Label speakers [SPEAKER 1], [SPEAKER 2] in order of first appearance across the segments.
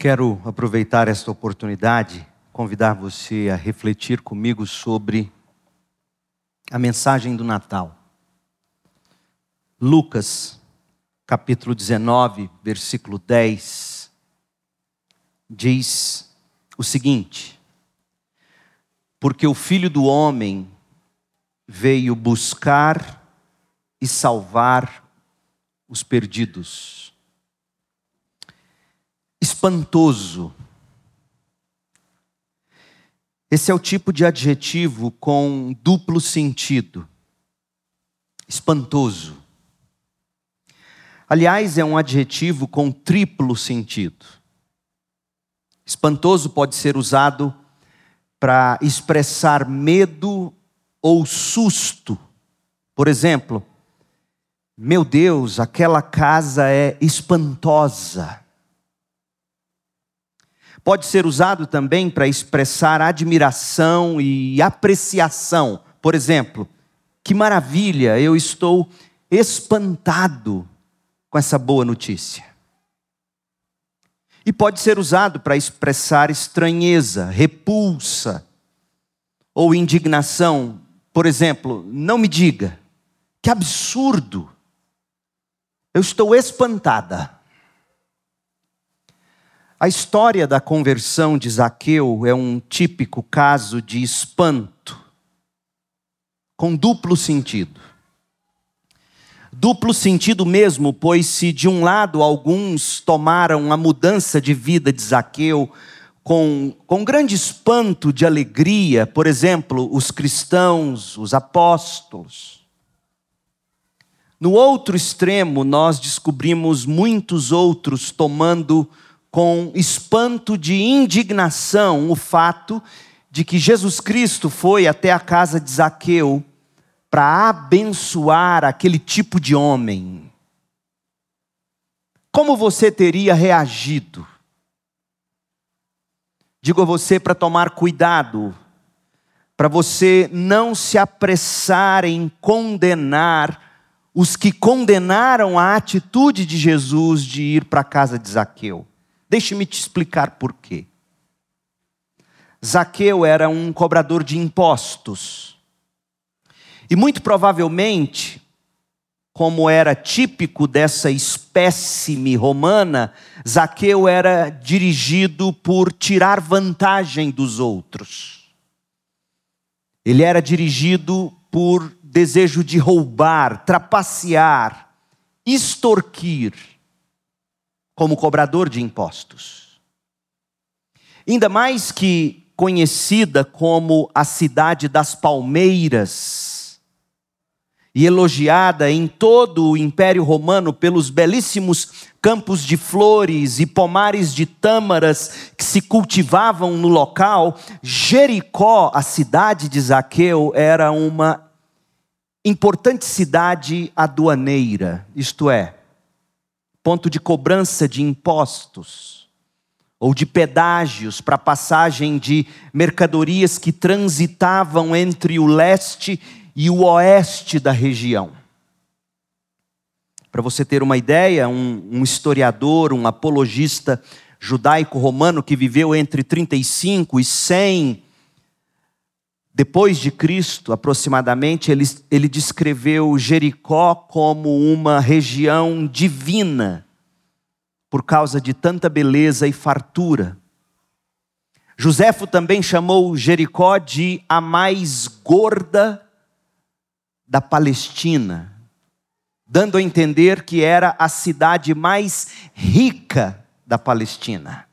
[SPEAKER 1] Quero aproveitar esta oportunidade, convidar você a refletir comigo sobre a mensagem do Natal. Lucas, capítulo 19, versículo 10, diz o seguinte: Porque o filho do homem veio buscar e salvar os perdidos. Espantoso. Esse é o tipo de adjetivo com duplo sentido. Espantoso. Aliás, é um adjetivo com triplo sentido. Espantoso pode ser usado para expressar medo ou susto. Por exemplo, meu Deus, aquela casa é espantosa. Pode ser usado também para expressar admiração e apreciação. Por exemplo, que maravilha, eu estou espantado com essa boa notícia. E pode ser usado para expressar estranheza, repulsa ou indignação. Por exemplo, não me diga, que absurdo, eu estou espantada. A história da conversão de Zaqueu é um típico caso de espanto, com duplo sentido. Duplo sentido mesmo, pois se de um lado alguns tomaram a mudança de vida de Zaqueu com, com grande espanto de alegria, por exemplo, os cristãos, os apóstolos, no outro extremo, nós descobrimos muitos outros tomando com espanto de indignação o fato de que Jesus Cristo foi até a casa de Zaqueu para abençoar aquele tipo de homem. Como você teria reagido? Digo a você para tomar cuidado, para você não se apressar em condenar os que condenaram a atitude de Jesus de ir para a casa de Zaqueu. Deixe-me te explicar por quê. Zaqueu era um cobrador de impostos. E muito provavelmente, como era típico dessa espécime romana, Zaqueu era dirigido por tirar vantagem dos outros. Ele era dirigido por desejo de roubar, trapacear, extorquir, como cobrador de impostos. Ainda mais que conhecida como a cidade das palmeiras, e elogiada em todo o Império Romano pelos belíssimos campos de flores e pomares de tâmaras que se cultivavam no local, Jericó, a cidade de Zaqueu, era uma importante cidade aduaneira, isto é, ponto de cobrança de impostos ou de pedágios para passagem de mercadorias que transitavam entre o leste e o oeste da região. Para você ter uma ideia, um, um historiador, um apologista judaico-romano que viveu entre 35 e 100 depois de Cristo, aproximadamente, ele, ele descreveu Jericó como uma região divina, por causa de tanta beleza e fartura. Joséfo também chamou Jericó de a mais gorda da Palestina, dando a entender que era a cidade mais rica da Palestina.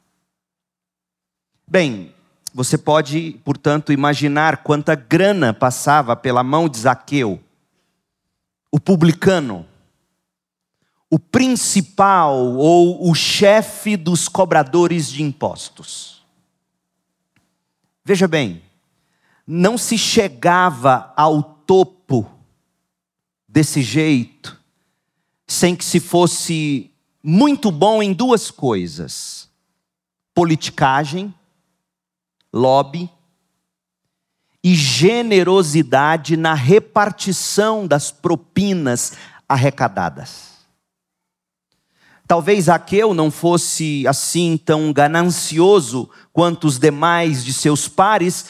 [SPEAKER 1] Bem, você pode, portanto, imaginar quanta grana passava pela mão de Zaqueu, o publicano, o principal ou o chefe dos cobradores de impostos. Veja bem, não se chegava ao topo desse jeito sem que se fosse muito bom em duas coisas: politicagem lobby e generosidade na repartição das propinas arrecadadas. Talvez Zaqueu não fosse assim tão ganancioso quanto os demais de seus pares,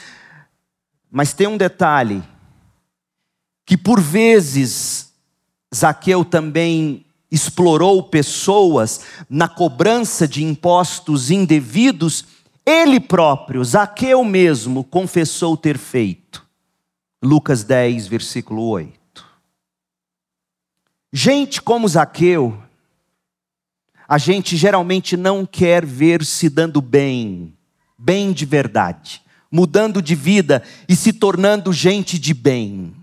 [SPEAKER 1] mas tem um detalhe: que por vezes Zaqueu também explorou pessoas na cobrança de impostos indevidos, ele próprio, Zaqueu mesmo, confessou ter feito. Lucas 10, versículo 8. Gente como Zaqueu, a gente geralmente não quer ver se dando bem, bem de verdade, mudando de vida e se tornando gente de bem.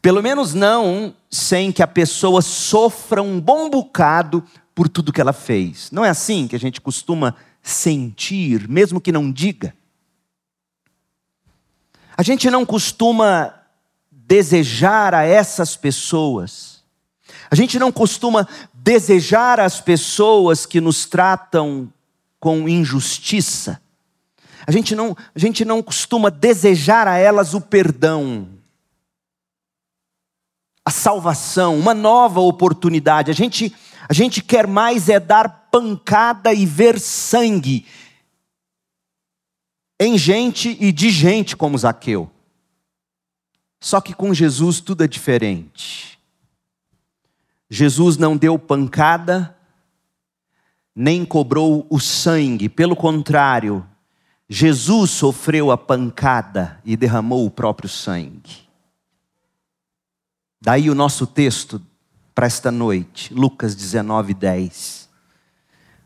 [SPEAKER 1] Pelo menos não sem que a pessoa sofra um bom bocado por tudo que ela fez. Não é assim que a gente costuma sentir, mesmo que não diga. A gente não costuma desejar a essas pessoas. A gente não costuma desejar as pessoas que nos tratam com injustiça. A gente não, a gente não costuma desejar a elas o perdão, a salvação, uma nova oportunidade. A gente, a gente quer mais é dar pancada e ver sangue em gente e de gente como Zaqueu. Só que com Jesus tudo é diferente. Jesus não deu pancada, nem cobrou o sangue, pelo contrário, Jesus sofreu a pancada e derramou o próprio sangue. Daí o nosso texto para esta noite, Lucas 19, 10.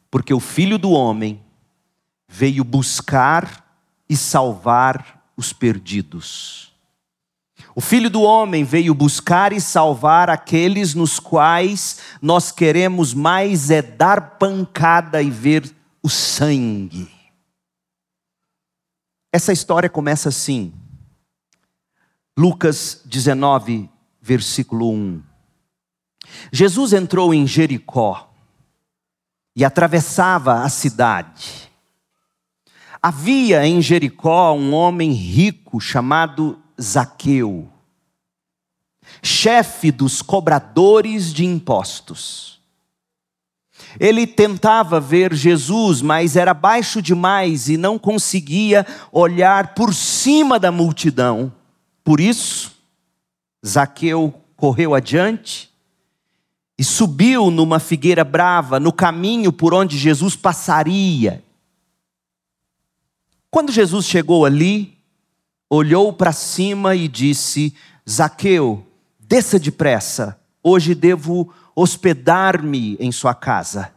[SPEAKER 1] Porque o filho do homem veio buscar e salvar os perdidos. O Filho do Homem veio buscar e salvar aqueles nos quais nós queremos mais é dar pancada e ver o sangue. Essa história começa assim. Lucas 19, versículo 1. Jesus entrou em Jericó e atravessava a cidade. Havia em Jericó um homem rico chamado Zaqueu, chefe dos cobradores de impostos. Ele tentava ver Jesus, mas era baixo demais e não conseguia olhar por cima da multidão. Por isso, Zaqueu correu adiante e subiu numa figueira brava no caminho por onde Jesus passaria. Quando Jesus chegou ali, olhou para cima e disse: Zaqueu, desça depressa, hoje devo hospedar-me em sua casa.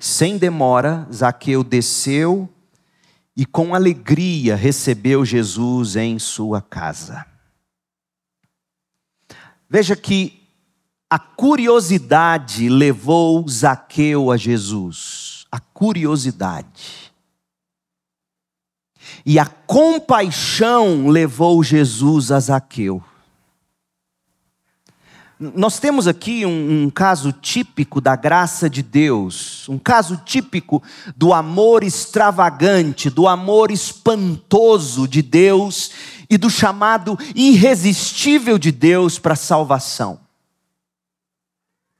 [SPEAKER 1] Sem demora, Zaqueu desceu e com alegria recebeu Jesus em sua casa. Veja que a curiosidade levou Zaqueu a Jesus. A curiosidade. E a compaixão levou Jesus a Zaqueu. Nós temos aqui um, um, caso típico da graça de Deus, um caso típico do amor extravagante, do amor espantoso de Deus e do chamado irresistível de Deus para a salvação.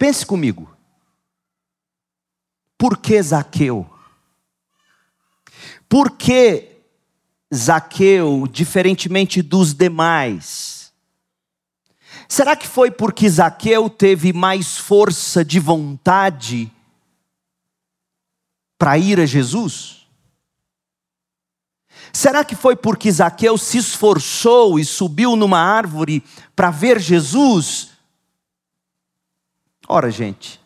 [SPEAKER 1] Pense comigo. Por que Zaqueu? Por que Zaqueu, diferentemente dos demais? Será que foi porque Zaqueu teve mais força de vontade para ir a Jesus? Será que foi porque Zaqueu se esforçou e subiu numa árvore para ver Jesus? Ora, gente,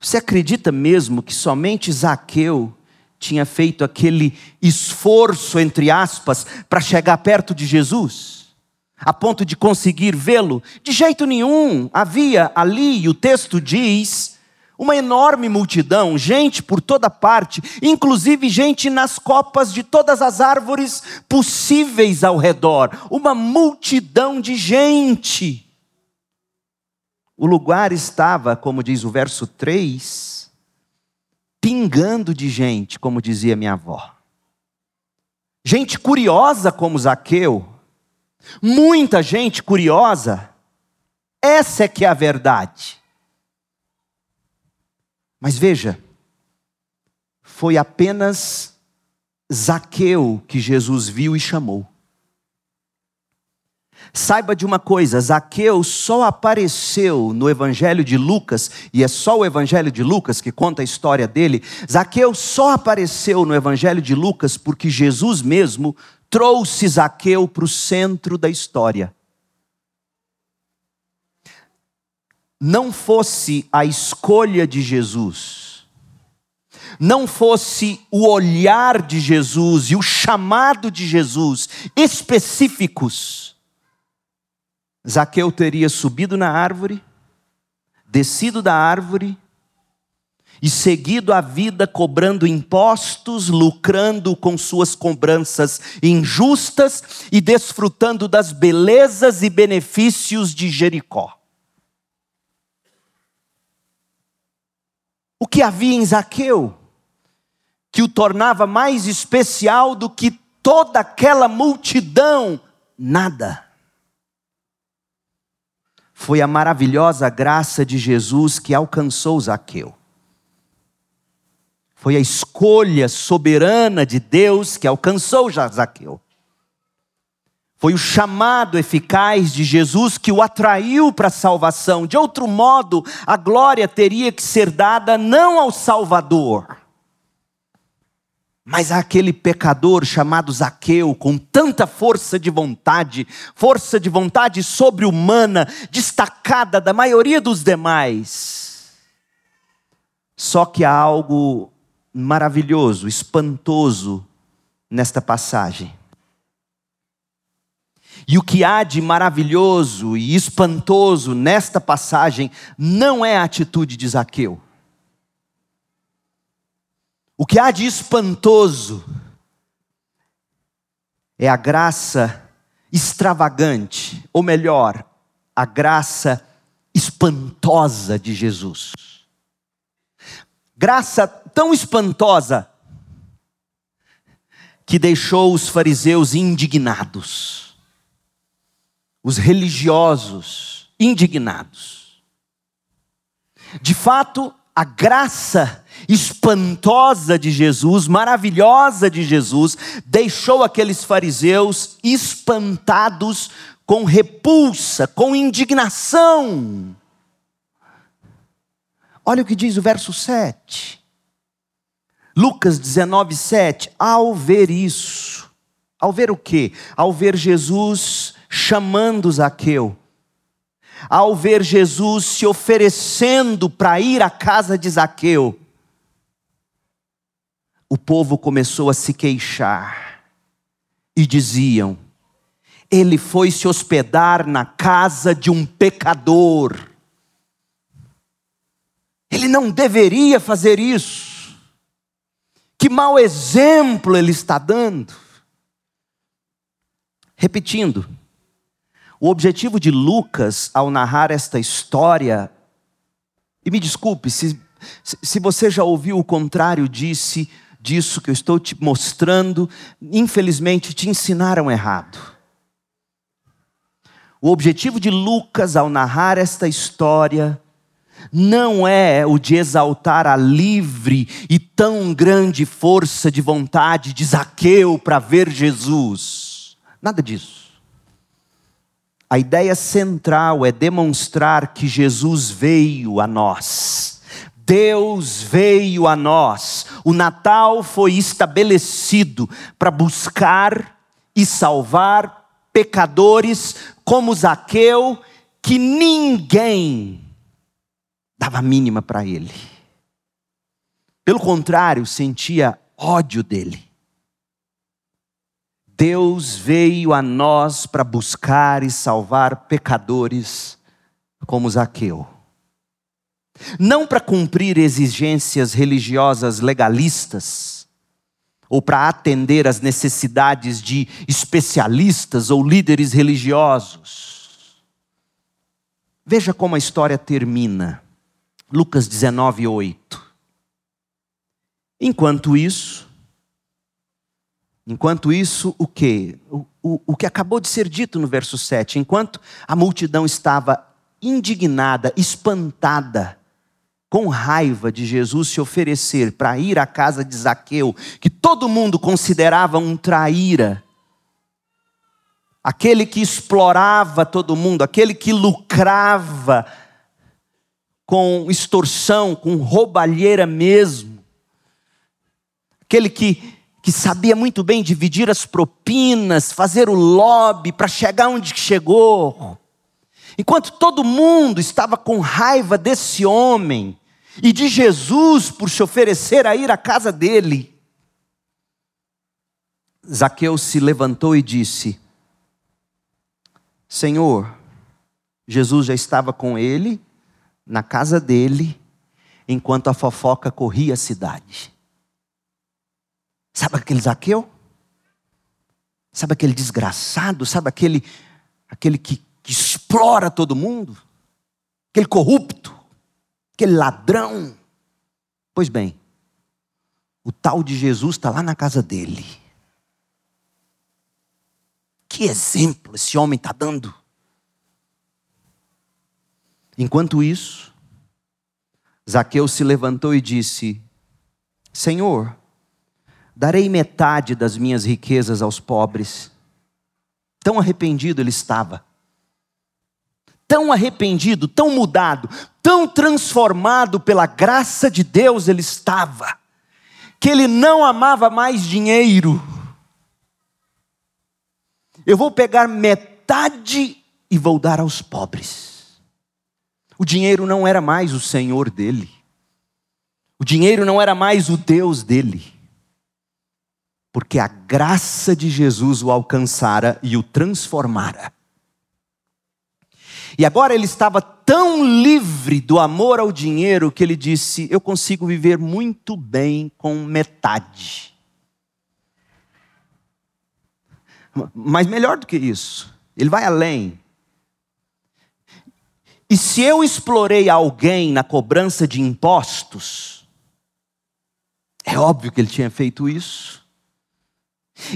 [SPEAKER 1] você acredita mesmo que somente Zaqueu tinha feito aquele esforço, entre aspas, para chegar perto de Jesus, a ponto de conseguir vê-lo? De jeito nenhum. Havia ali, o texto diz, uma enorme multidão, gente por toda parte, inclusive gente nas copas de todas as árvores possíveis ao redor. Uma multidão de gente. O lugar estava, como diz o verso 3, pingando de gente, como dizia minha avó. Gente curiosa como Zaqueu, muita gente curiosa, essa é que é a verdade. Mas veja, foi apenas Zaqueu que Jesus viu e chamou. Saiba de uma coisa: Zaqueu só apareceu no Evangelho de Lucas, e é só o Evangelho de Lucas que conta a história dele. Zaqueu só apareceu no Evangelho de Lucas porque Jesus mesmo trouxe Zaqueu para o centro da história. Não fosse a escolha de Jesus, não fosse o olhar de Jesus e o chamado de Jesus específicos, Zaqueu teria subido na árvore, descido da árvore e seguido a vida cobrando impostos, lucrando com suas cobranças injustas e desfrutando das belezas e benefícios de Jericó. O que havia em Zaqueu que o tornava mais especial do que toda aquela multidão? Nada foi a maravilhosa graça de Jesus que alcançou Zaqueu. Foi a escolha soberana de Deus que alcançou Zaqueu. Foi o chamado eficaz de Jesus que o atraiu para a salvação. De outro modo, a glória teria que ser dada não ao Salvador, mas aquele pecador chamado Zaqueu, com tanta força de vontade, força de vontade sobre-humana, destacada da maioria dos demais. Só que há algo maravilhoso, espantoso nesta passagem. E o que há de maravilhoso e espantoso nesta passagem não é a atitude de Zaqueu. O que há de espantoso é a graça extravagante, ou melhor, a graça espantosa de Jesus. Graça tão espantosa que deixou os fariseus indignados, os religiosos indignados. De fato, a graça espantosa de Jesus, maravilhosa de Jesus, deixou aqueles fariseus espantados com repulsa, com indignação. Olha o que diz o verso 7. Lucas 19, 7. Ao ver isso, ao ver o quê? Ao ver Jesus chamando Zaqueu, ao ver Jesus se oferecendo para ir à casa de Zaqueu, o povo começou a se queixar e diziam: ele foi se hospedar na casa de um pecador. Ele não deveria fazer isso. Que mau exemplo ele está dando. Repetindo, o objetivo de Lucas ao narrar esta história, e me desculpe se, se você já ouviu o contrário, disse disso que eu estou te mostrando, infelizmente te ensinaram errado. O objetivo de Lucas ao narrar esta história não é o de exaltar a livre e tão grande força de vontade de Zaqueu para ver Jesus. Nada disso. A ideia central é demonstrar que Jesus veio a nós Deus veio a nós. O Natal foi estabelecido para buscar e salvar pecadores como Zaqueu, que ninguém dava mínima para ele. Pelo contrário, sentia ódio dele. Deus veio a nós para buscar e salvar pecadores como Zaqueu não para cumprir exigências religiosas legalistas, ou para atender às necessidades de especialistas ou líderes religiosos. Veja como a história termina. Lucas 19, 8. Enquanto isso, enquanto isso, o que? O, o, o que acabou de ser dito no verso 7. Enquanto a multidão estava indignada, espantada, com raiva de Jesus se oferecer para ir à casa de Zaqueu, que todo mundo considerava um traíra, aquele que explorava todo mundo, aquele que lucrava com extorsão, com roubalheira mesmo, aquele que, que sabia muito bem dividir as propinas, fazer o lobby para chegar onde chegou. Enquanto todo mundo estava com raiva desse homem e de Jesus por se oferecer a ir à casa dele, Zaqueu se levantou e disse: Senhor, Jesus já estava com ele, na casa dele, enquanto a fofoca corria a cidade. Sabe aquele Zaqueu? Sabe aquele desgraçado? Sabe aquele, aquele que que explora todo mundo, aquele corrupto, aquele ladrão. Pois bem, o tal de Jesus está lá na casa dele. Que exemplo esse homem está dando. Enquanto isso, Zaqueu se levantou e disse: Senhor, darei metade das minhas riquezas aos pobres. Tão arrependido ele estava tão arrependido, tão mudado, tão transformado pela graça de Deus ele estava, que ele não amava mais dinheiro. Eu vou pegar metade e vou dar aos pobres. O dinheiro não era mais o senhor dele. O dinheiro não era mais o Deus dele. Porque a graça de Jesus o alcançara e o transformara. E agora ele estava tão livre do amor ao dinheiro que ele disse: Eu consigo viver muito bem com metade. Mas melhor do que isso, ele vai além. E se eu explorei alguém na cobrança de impostos, é óbvio que ele tinha feito isso.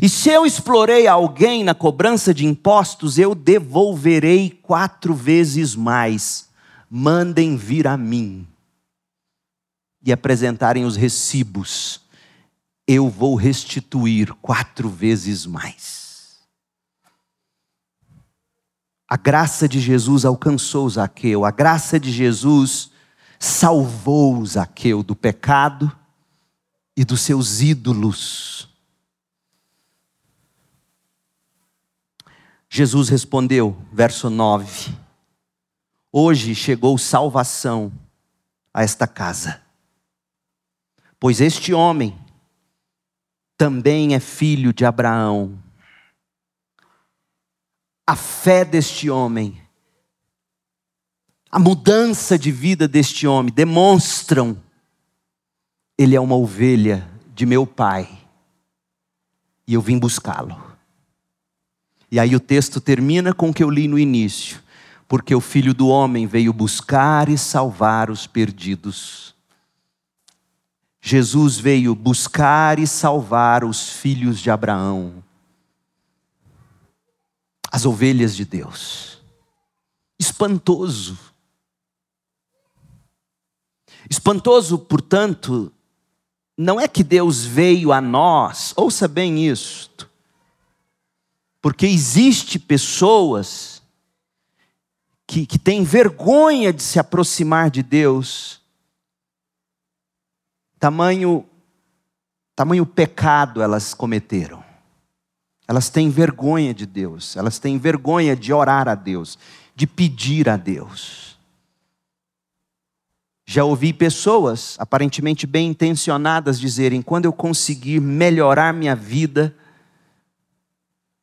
[SPEAKER 1] E se eu explorei alguém na cobrança de impostos, eu devolverei quatro vezes mais. Mandem vir a mim e apresentarem os recibos. Eu vou restituir quatro vezes mais. A graça de Jesus alcançou Zaqueu, a graça de Jesus salvou Zaqueu do pecado e dos seus ídolos Jesus respondeu, verso 9: Hoje chegou salvação a esta casa, pois este homem também é filho de Abraão. A fé deste homem, a mudança de vida deste homem demonstram ele é uma ovelha de meu pai e eu vim buscá-lo. E aí o texto termina com o que eu li no início. Porque o filho do homem veio buscar e salvar os perdidos. Jesus veio buscar e salvar os filhos de Abraão, as ovelhas de Deus. Espantoso. Espantoso, portanto, não é que Deus veio a nós, ouça bem isto, porque existe pessoas que, que têm vergonha de se aproximar de Deus. Tamanho, tamanho pecado elas cometeram. Elas têm vergonha de Deus, elas têm vergonha de orar a Deus, de pedir a Deus. Já ouvi pessoas aparentemente bem intencionadas dizerem: quando eu conseguir melhorar minha vida,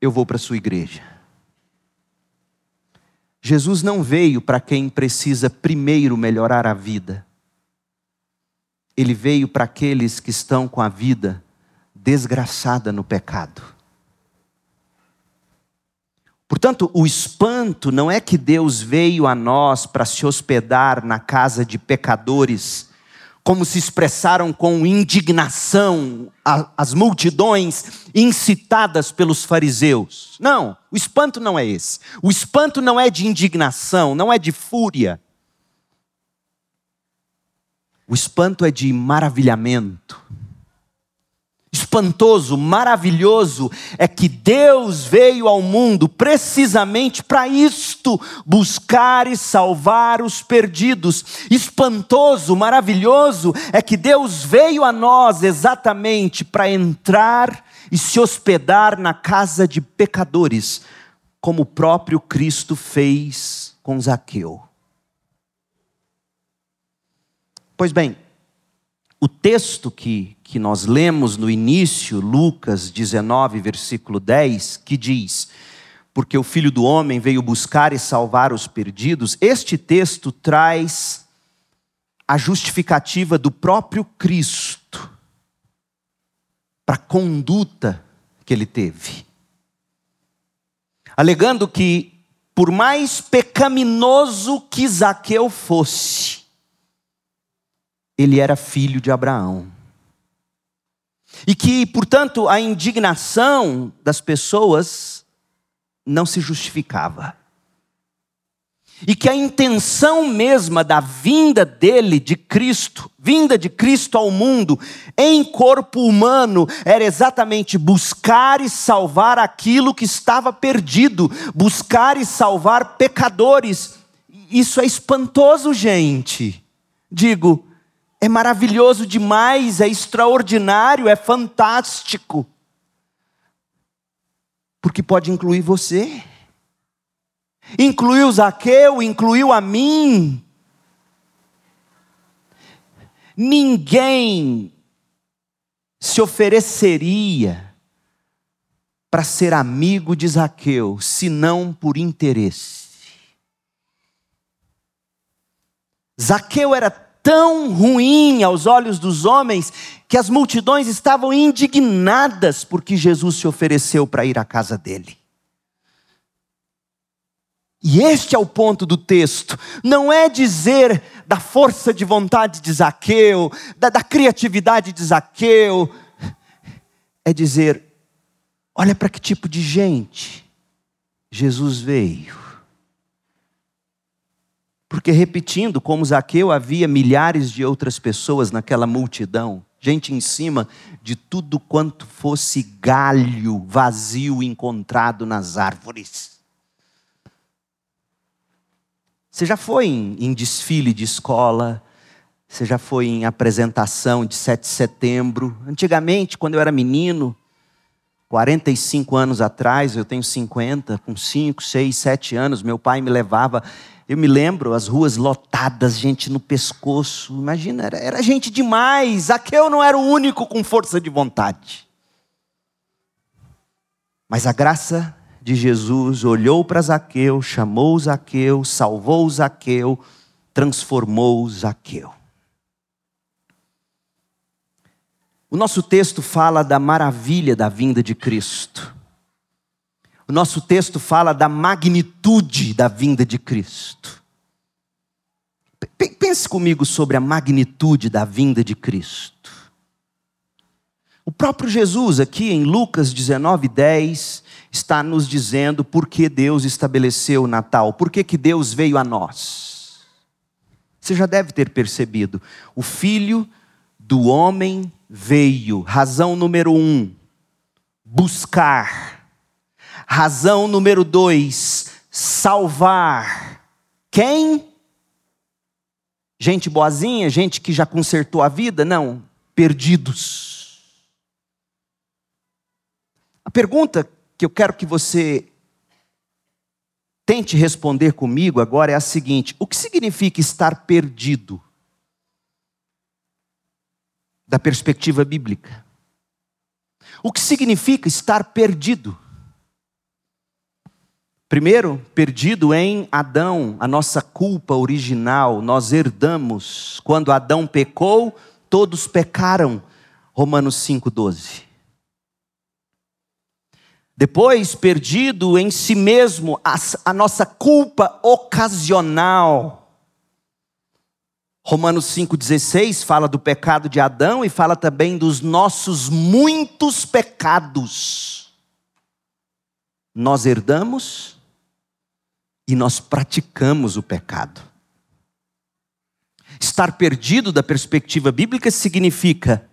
[SPEAKER 1] eu vou para a sua igreja. Jesus não veio para quem precisa primeiro melhorar a vida. Ele veio para aqueles que estão com a vida desgraçada no pecado. Portanto, o espanto não é que Deus veio a nós para se hospedar na casa de pecadores como se expressaram com indignação as multidões incitadas pelos fariseus. Não, o espanto não é esse. O espanto não é de indignação, não é de fúria. O espanto é de maravilhamento. Espantoso, maravilhoso é que Deus veio ao mundo precisamente para isto, buscar e salvar os perdidos. Espantoso, maravilhoso é que Deus veio a nós exatamente para entrar e se hospedar na casa de pecadores, como o próprio Cristo fez com Zaqueu. Pois bem, o texto que, que nós lemos no início, Lucas 19, versículo 10, que diz: Porque o filho do homem veio buscar e salvar os perdidos, este texto traz a justificativa do próprio Cristo para a conduta que ele teve. Alegando que, por mais pecaminoso que Zaqueu fosse, ele era filho de Abraão. E que, portanto, a indignação das pessoas não se justificava. E que a intenção mesma da vinda dele, de Cristo, vinda de Cristo ao mundo, em corpo humano, era exatamente buscar e salvar aquilo que estava perdido, buscar e salvar pecadores. Isso é espantoso, gente. Digo, é maravilhoso demais, é extraordinário, é fantástico. Porque pode incluir você. Incluiu Zaqueu, incluiu a mim. Ninguém se ofereceria para ser amigo de Zaqueu, senão por interesse. Zaqueu era tão ruim aos olhos dos homens que as multidões estavam indignadas porque Jesus se ofereceu para ir à casa dele. E este é o ponto do texto. Não é dizer da força de vontade de Zaqueu, da, da criatividade de Zaqueu. É dizer: olha para que tipo de gente Jesus veio. Porque, repetindo, como Zaqueu, havia milhares de outras pessoas naquela multidão, gente em cima de tudo quanto fosse galho vazio encontrado nas árvores. Você já foi em, em desfile de escola? Você já foi em apresentação de 7 de setembro? Antigamente, quando eu era menino, 45 anos atrás, eu tenho 50, com 5, 6, 7 anos, meu pai me levava eu me lembro, as ruas lotadas, gente no pescoço. Imagina, era, era gente demais. Zaqueu não era o único com força de vontade. Mas a graça de Jesus olhou para Zaqueu, chamou Zaqueu, salvou Zaqueu, transformou Zaqueu. O nosso texto fala da maravilha da vinda de Cristo. O nosso texto fala da magnitude da vinda de Cristo. Pense comigo sobre a magnitude da vinda de Cristo. O próprio Jesus, aqui em Lucas 19, 10, está nos dizendo por que Deus estabeleceu o Natal, por que, que Deus veio a nós. Você já deve ter percebido. O Filho do Homem veio, razão número um, buscar Razão número dois, salvar. Quem? Gente boazinha, gente que já consertou a vida? Não, perdidos. A pergunta que eu quero que você tente responder comigo agora é a seguinte: o que significa estar perdido? Da perspectiva bíblica. O que significa estar perdido? Primeiro, perdido em Adão, a nossa culpa original, nós herdamos. Quando Adão pecou, todos pecaram. Romanos 5,12. Depois, perdido em si mesmo, a, a nossa culpa ocasional. Romanos 5,16 fala do pecado de Adão e fala também dos nossos muitos pecados. Nós herdamos e nós praticamos o pecado. Estar perdido da perspectiva bíblica significa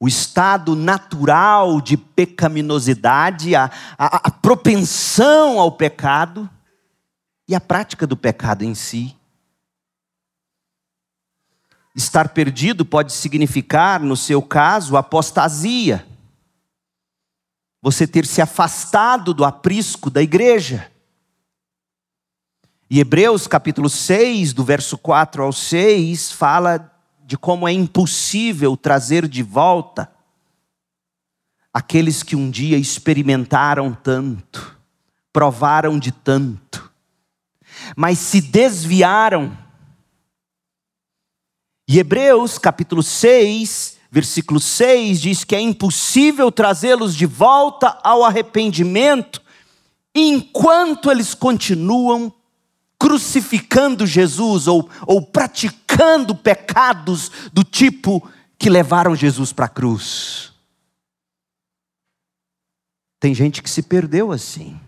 [SPEAKER 1] o estado natural de pecaminosidade, a, a, a, propensão ao pecado e a prática do pecado em si. Estar perdido pode significar, no seu caso, apostasia. Você ter se afastado do aprisco da igreja. E Hebreus capítulo 6, do verso 4 ao 6, fala de como é impossível trazer de volta aqueles que um dia experimentaram tanto, provaram de tanto, mas se desviaram. E Hebreus capítulo 6, versículo 6 diz que é impossível trazê-los de volta ao arrependimento enquanto eles continuam crucificando Jesus ou, ou praticando pecados do tipo que levaram Jesus para a cruz. Tem gente que se perdeu assim.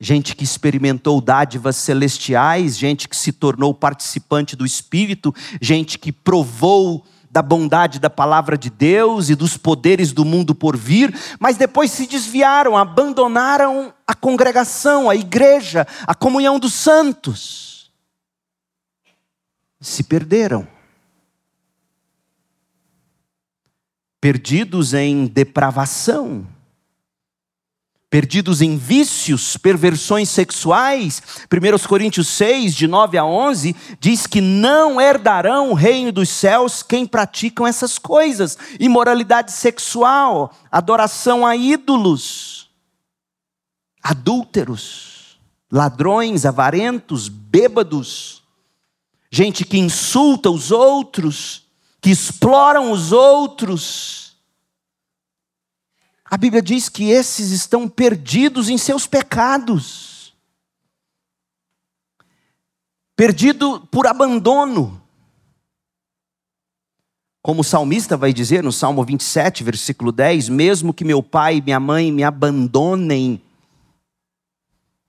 [SPEAKER 1] Gente que experimentou dádivas celestiais, gente que se tornou participante do Espírito, gente que provou da bondade da palavra de Deus e dos poderes do mundo por vir, mas depois se desviaram, abandonaram a congregação, a igreja, a comunhão dos santos. Se perderam. Perdidos em depravação perdidos em vícios, perversões sexuais. 1 Coríntios 6, de 9 a 11, diz que não herdarão o reino dos céus quem praticam essas coisas: imoralidade sexual, adoração a ídolos, adúlteros, ladrões, avarentos, bêbados, gente que insulta os outros, que exploram os outros a Bíblia diz que esses estão perdidos em seus pecados, perdido por abandono. Como o salmista vai dizer no Salmo 27, versículo 10: Mesmo que meu pai e minha mãe me abandonem,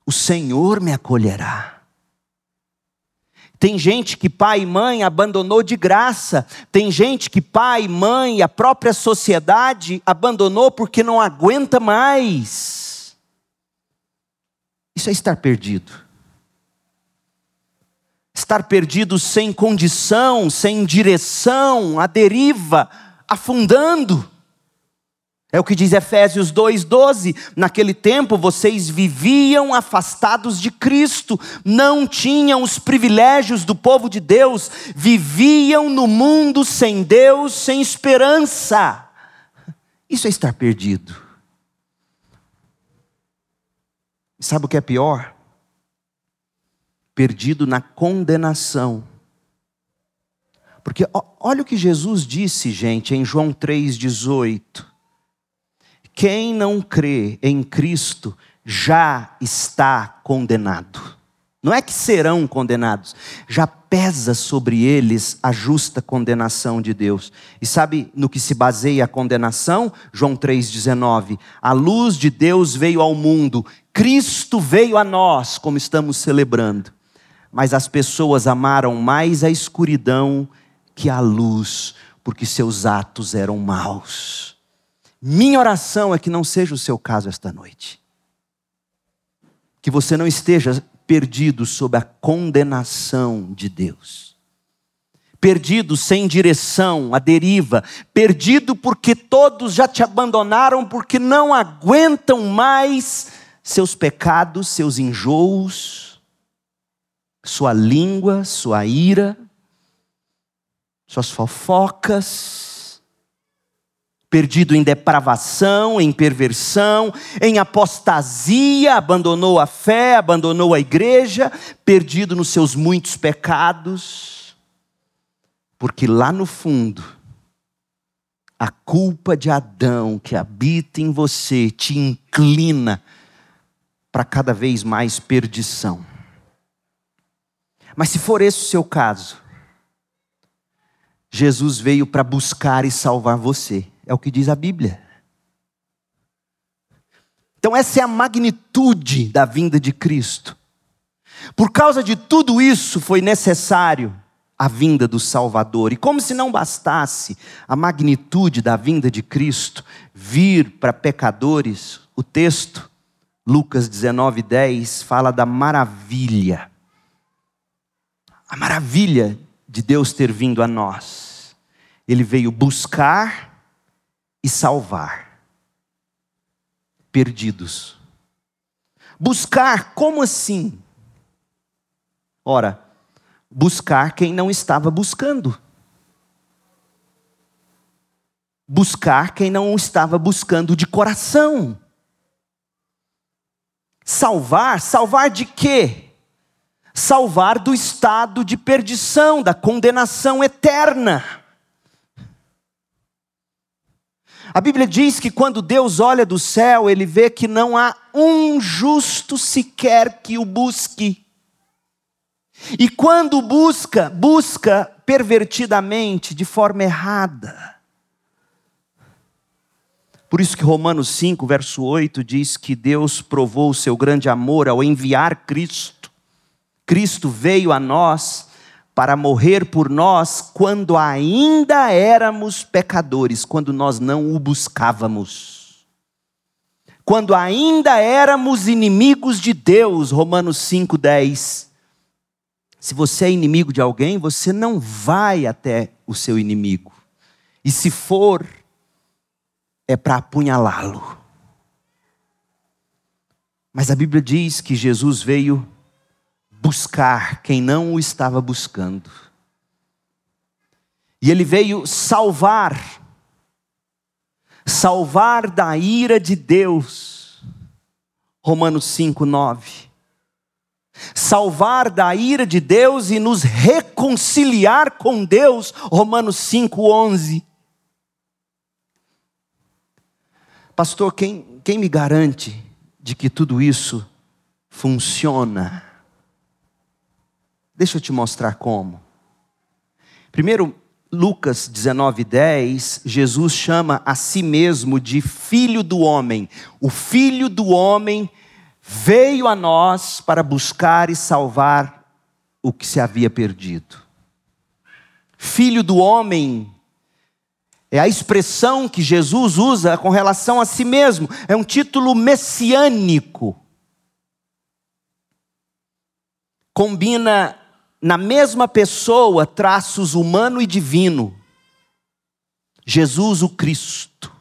[SPEAKER 1] o Senhor me acolherá. Tem gente que pai e mãe abandonou de graça. Tem gente que pai, mãe a própria sociedade abandonou porque não aguenta mais. Isso é estar perdido. Estar perdido sem condição, sem direção, à deriva, afundando. É o que diz Efésios 2:12. Naquele tempo vocês viviam afastados de Cristo, não tinham os privilégios do povo de Deus, viviam no mundo sem Deus, sem esperança. Isso é estar perdido. Sabe o que é pior? Perdido na condenação. Porque olha o que Jesus disse, gente, em João 3,18. Quem não crê em Cristo já está condenado. Não é que serão condenados, já pesa sobre eles a justa condenação de Deus. E sabe no que se baseia a condenação? João 3,19. A luz de Deus veio ao mundo, Cristo veio a nós, como estamos celebrando. Mas as pessoas amaram mais a escuridão que a luz, porque seus atos eram maus. Minha oração é que não seja o seu caso esta noite. Que você não esteja perdido sob a condenação de Deus. Perdido sem direção, a deriva, perdido porque todos já te abandonaram, porque não aguentam mais seus pecados, seus enjoos, sua língua, sua ira, suas fofocas, perdido em depravação, em perversão, em apostasia, abandonou a fé, abandonou a igreja, perdido nos seus muitos pecados, porque lá no fundo, a culpa de Adão que habita em você te inclina para cada vez mais perdição. Mas se for esse o seu caso, Jesus veio para buscar e salvar você. É o que diz a Bíblia. Então, essa é a magnitude da vinda de Cristo. Por causa de tudo isso, foi necessário a vinda do Salvador. E como se não bastasse a magnitude da vinda de Cristo vir para pecadores, o texto, Lucas 19, 10, fala da maravilha. A maravilha de Deus ter vindo a nós. Ele veio buscar e salvar perdidos. Buscar, como assim? Ora, buscar quem não estava buscando. Buscar quem não estava buscando de coração. Salvar, salvar de quê? Salvar do estado de perdição, da condenação eterna. A Bíblia diz que quando Deus olha do céu, ele vê que não há um justo sequer que o busque. E quando busca, busca pervertidamente, de forma errada. Por isso que Romanos 5, verso 8 diz que Deus provou o seu grande amor ao enviar Cristo. Cristo veio a nós para morrer por nós quando ainda éramos pecadores, quando nós não o buscávamos. Quando ainda éramos inimigos de Deus, Romanos 5:10. Se você é inimigo de alguém, você não vai até o seu inimigo. E se for, é para apunhalá-lo. Mas a Bíblia diz que Jesus veio buscar quem não o estava buscando. E ele veio salvar, salvar da ira de Deus. Romanos 5, 9 salvar da ira de Deus e nos reconciliar com Deus. Romanos 5:11. Pastor, quem, quem me garante de que tudo isso funciona? Deixa eu te mostrar como. Primeiro, Lucas 19:10, Jesus chama a si mesmo de filho do homem. O filho do homem veio a nós para buscar e salvar o que se havia perdido. Filho do homem é a expressão que Jesus usa com relação a si mesmo, é um título messiânico. Combina na mesma pessoa traços humano e divino. Jesus o Cristo.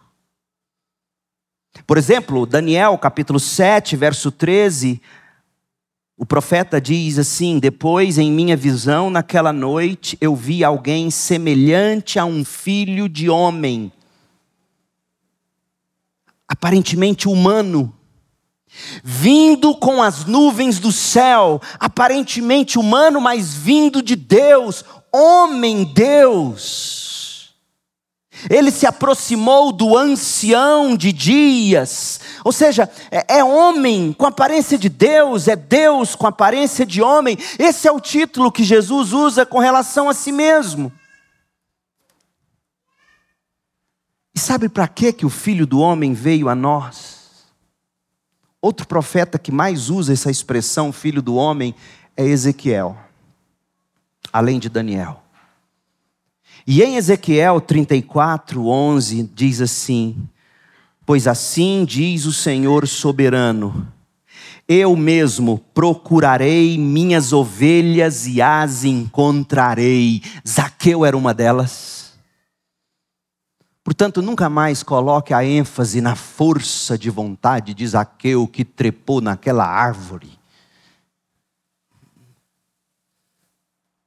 [SPEAKER 1] Por exemplo, Daniel capítulo 7, verso 13, o profeta diz assim: Depois, em minha visão, naquela noite, eu vi alguém semelhante a um filho de homem, aparentemente humano, vindo com as nuvens do céu, aparentemente humano, mas vindo de Deus, homem Deus. Ele se aproximou do ancião de dias, ou seja, é, é, homem com aparência de Deus, é Deus com aparência de homem. Esse é o título que Jesus usa com relação a si mesmo. E sabe para que que o Filho do Homem veio a nós? Outro profeta que mais usa essa expressão, Filho do Homem, é Ezequiel, além de Daniel. E em Ezequiel 34, 11, diz assim: Pois assim diz o Senhor soberano, eu mesmo procurarei minhas ovelhas e as encontrarei. Zaqueu era uma delas. Portanto, nunca mais coloque a ênfase na força de vontade de Zaqueu que trepou naquela árvore.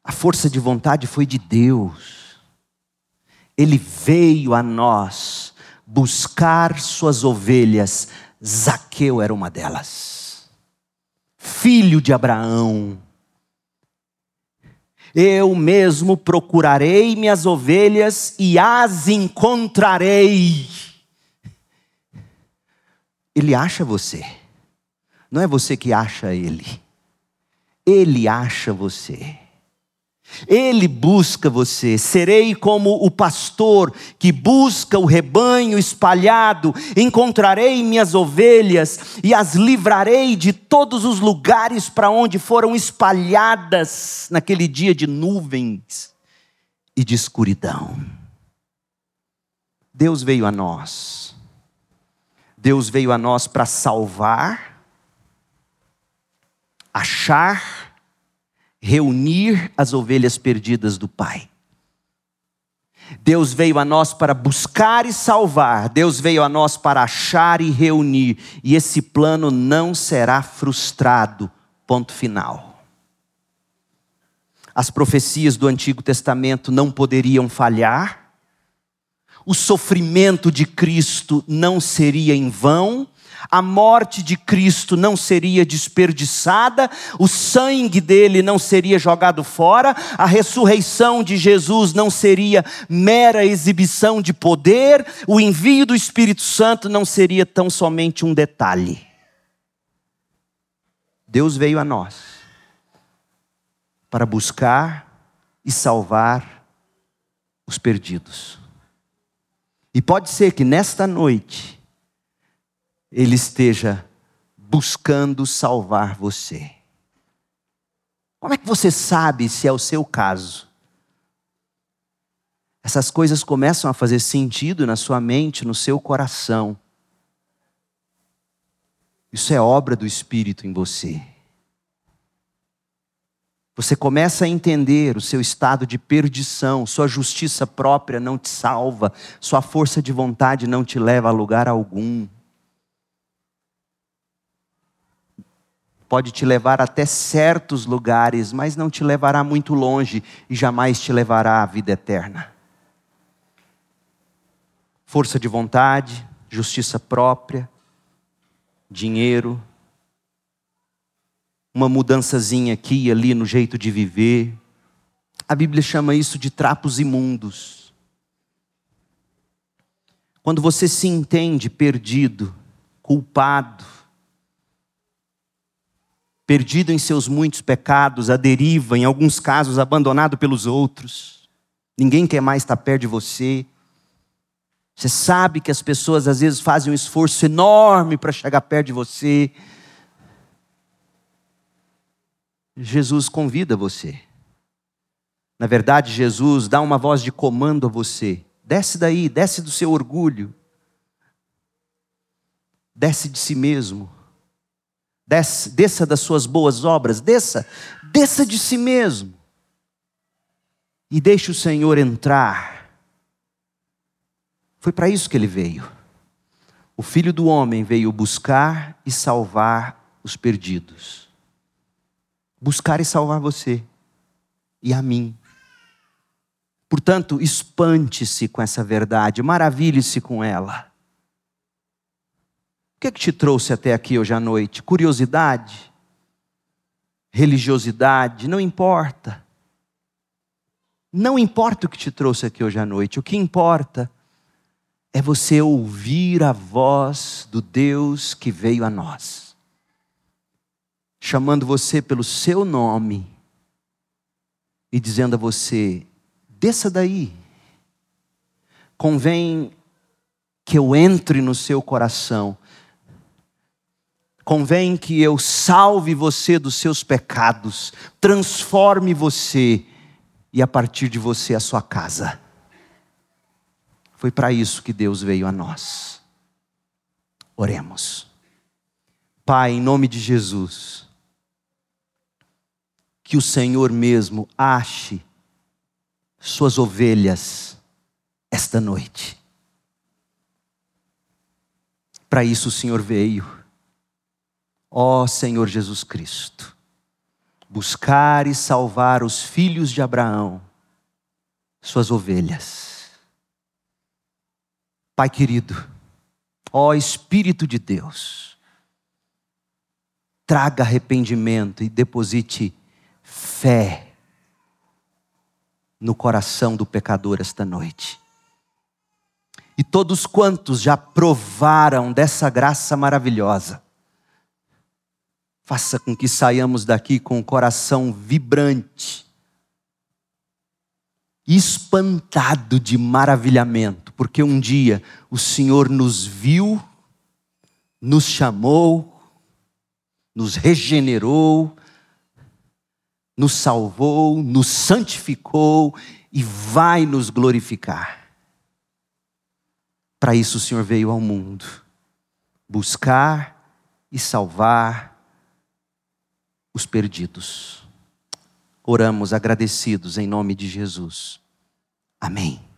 [SPEAKER 1] A força de vontade foi de Deus ele veio a nós buscar suas ovelhas. Zaqueu era uma delas. Filho de Abraão. Eu mesmo procurarei minhas ovelhas e as encontrarei. Ele acha você. Não é você que acha ele. Ele acha você. Ele busca você. Serei como o pastor que busca o rebanho espalhado. Encontrarei minhas ovelhas e as livrarei de todos os lugares para onde foram espalhadas naquele dia de nuvens e de escuridão. Deus veio a nós. Deus veio a nós para salvar, achar, reunir as ovelhas perdidas do Pai. Deus veio a nós para buscar e salvar, Deus veio a nós para achar e reunir, e esse plano não será frustrado. Ponto final. As profecias do Antigo Testamento não poderiam falhar, o sofrimento de Cristo não seria em vão, a morte de Cristo não seria desperdiçada, o sangue dele não seria jogado fora, a ressurreição de Jesus não seria mera exibição de poder, o envio do Espírito Santo não seria tão somente um detalhe. Deus veio a nós para buscar e salvar os perdidos. E pode ser que nesta noite, ele esteja buscando salvar você. Como é que você sabe se é o seu caso? Essas coisas começam a fazer sentido na sua mente, no seu coração. Isso é obra do Espírito em você. Você começa a entender o seu estado de perdição, sua justiça própria não te salva, sua força de vontade não te leva a lugar algum. Pode te levar até certos lugares, mas não te levará muito longe e jamais te levará à vida eterna. Força de vontade, justiça própria, dinheiro, uma mudançazinha aqui e ali no jeito de viver. A Bíblia chama isso de trapos imundos. Quando você se entende perdido, culpado, perdido em seus muitos pecados, à deriva, em alguns casos abandonado pelos outros. Ninguém quer mais estar perto de você. Você sabe que as pessoas às vezes fazem um esforço enorme para chegar perto de você. Jesus convida você. Na verdade, Jesus dá uma voz de comando a você. Desce daí, desce do seu orgulho. Desce de si mesmo. Desce, desça das suas boas obras, desça, desça de si mesmo. E deixe o Senhor entrar. Foi para isso que ele veio. O filho do homem veio buscar e salvar os perdidos. Buscar e salvar você e a mim. Portanto, espante-se com essa verdade, maravilhe-se com ela que, que te trouxe até aqui hoje à noite? Curiosidade? Religiosidade? Não importa. Não importa o que te trouxe aqui hoje à noite, o que importa é você ouvir a voz do Deus que veio a nós, chamando você pelo seu nome e dizendo a você: desça daí, convém que eu entre no seu coração Convém que eu salve você dos seus pecados, transforme você e a partir de você a sua casa. Foi para isso que Deus veio a nós. Oremos. Pai, em nome de Jesus, que o Senhor mesmo ache suas ovelhas esta noite. Para isso o Senhor veio Ó Senhor Jesus Cristo, buscar e salvar os filhos de Abraão, suas ovelhas. Pai querido, ó Espírito de Deus, traga arrependimento e deposite fé no coração do pecador esta noite. E todos quantos já provaram dessa graça maravilhosa, Faça com que saiamos daqui com o coração vibrante, espantado de maravilhamento, porque um dia o Senhor nos viu, nos chamou, nos regenerou, nos salvou, nos santificou e vai nos glorificar. Para isso o Senhor veio ao mundo buscar e salvar os perdidos. Oramos agradecidos em nome de Jesus. Amém.